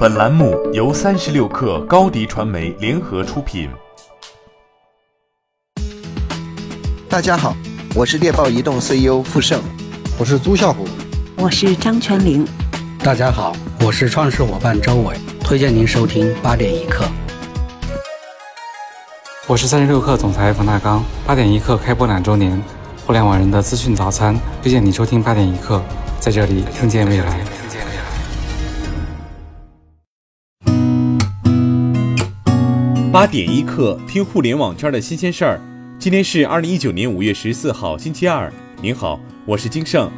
本栏目由三十六氪高低传媒联合出品。大家好，我是猎豹移动 CEO 傅盛，我是朱啸虎，我是张泉灵。大家好，我是创始伙伴周伟，推荐您收听八点一刻。我是三十六氪总裁冯大刚，八点一刻开播两周年，互联网人的资讯早餐，推荐你收听八点一刻，在这里听见未来。八点一刻，听互联网圈的新鲜事儿。今天是二零一九年五月十四号，星期二。您好，我是金盛。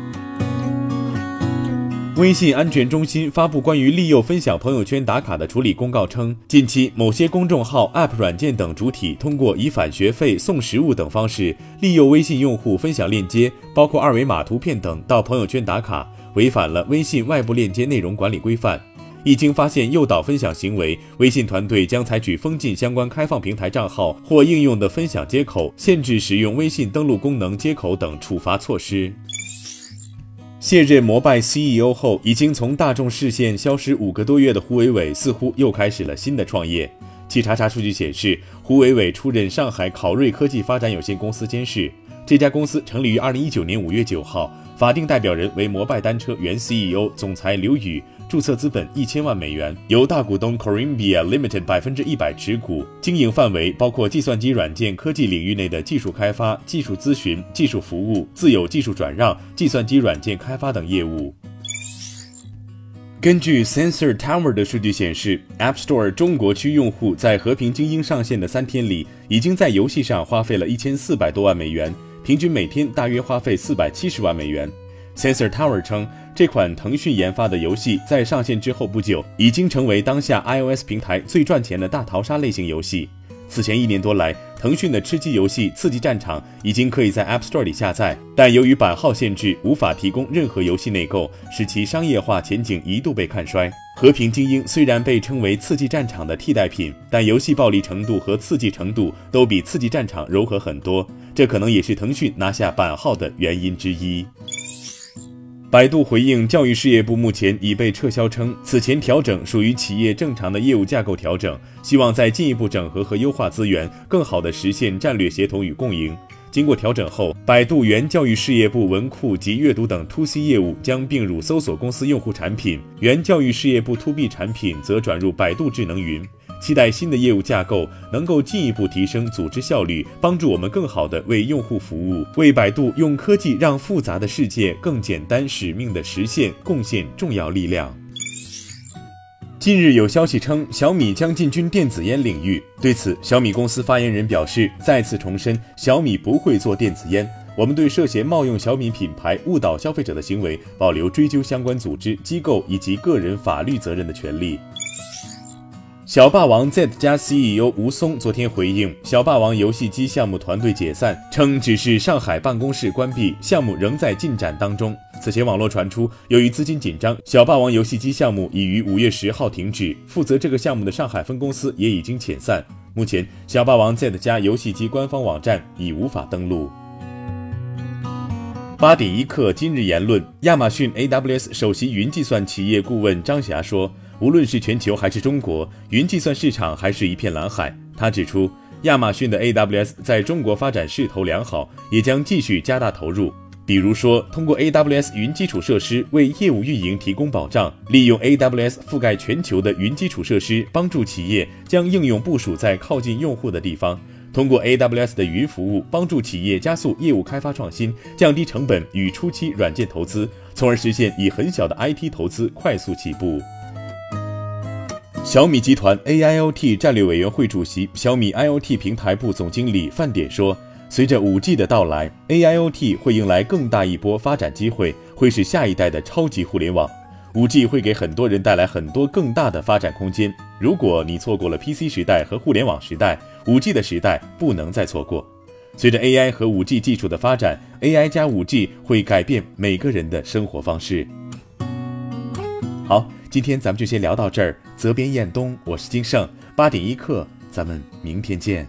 微信安全中心发布关于利诱分享朋友圈打卡的处理公告称，近期某些公众号、App 软件等主体通过以返学费、送实物等方式利诱微信用户分享链接，包括二维码、图片等到朋友圈打卡，违反了微信外部链接内容管理规范。一经发现诱导分享行为，微信团队将采取封禁相关开放平台账号或应用的分享接口、限制使用微信登录功能接口等处罚措施。卸任摩拜 CEO 后，已经从大众视线消失五个多月的胡伟伟，似乎又开始了新的创业。据查查数据显示，胡伟伟出任上海考瑞科技发展有限公司监事。这家公司成立于二零一九年五月九号，法定代表人为摩拜单车原 CEO、总裁刘宇。注册资本一千万美元，由大股东 Corimbia Limited 百分之一百持股，经营范围包括计算机软件科技领域内的技术开发、技术咨询、技术服务、自有技术转让、计算机软件开发等业务。根据 Sensor Tower 的数据显示，App Store 中国区用户在和平精英上线的三天里，已经在游戏上花费了一千四百多万美元，平均每天大约花费四百七十万美元。Sensor Tower 称，这款腾讯研发的游戏在上线之后不久，已经成为当下 iOS 平台最赚钱的大逃杀类型游戏。此前一年多来，腾讯的吃鸡游戏《刺激战场》已经可以在 App Store 里下载，但由于版号限制，无法提供任何游戏内购，使其商业化前景一度被看衰。和平精英虽然被称为《刺激战场》的替代品，但游戏暴力程度和刺激程度都比《刺激战场》柔和很多，这可能也是腾讯拿下版号的原因之一。百度回应教育事业部目前已被撤销，称此前调整属于企业正常的业务架构调整，希望再进一步整合和优化资源，更好地实现战略协同与共赢。经过调整后，百度原教育事业部文库及阅读等 To C 业务将并入搜索公司用户产品，原教育事业部 To B 产品则转入百度智能云。期待新的业务架构能够进一步提升组织效率，帮助我们更好地为用户服务，为百度用科技让复杂的世界更简单使命的实现贡献重要力量。近日有消息称小米将进军电子烟领域，对此，小米公司发言人表示，再次重申小米不会做电子烟，我们对涉嫌冒用小米品牌误导消费者的行为保留追究相关组织、机构以及个人法律责任的权利。小霸王 Z 加 CEO 吴松昨天回应小霸王游戏机项目团队解散，称只是上海办公室关闭，项目仍在进展当中。此前网络传出，由于资金紧张，小霸王游戏机项目已于五月十号停止，负责这个项目的上海分公司也已经遣散。目前，小霸王 Z 加游戏机官方网站已无法登录。八点一刻，今日言论：亚马逊 AWS 首席云计算企业顾问张霞说。无论是全球还是中国，云计算市场还是一片蓝海。他指出，亚马逊的 AWS 在中国发展势头良好，也将继续加大投入。比如说，通过 AWS 云基础设施为业务运营提供保障，利用 AWS 覆盖全球的云基础设施，帮助企业将应用部署在靠近用户的地方；通过 AWS 的云服务，帮助企业加速业务开发创新，降低成本与初期软件投资，从而实现以很小的 IT 投资快速起步。小米集团 AIoT 战略委员会主席、小米 IoT 平台部总经理范典说：“随着 5G 的到来，AIoT 会迎来更大一波发展机会，会是下一代的超级互联网。5G 会给很多人带来很多更大的发展空间。如果你错过了 PC 时代和互联网时代，5G 的时代不能再错过。随着 AI 和 5G 技术的发展，AI 加 5G 会改变每个人的生活方式。”好。今天咱们就先聊到这儿。责编：彦东，我是金盛。八点一刻，咱们明天见。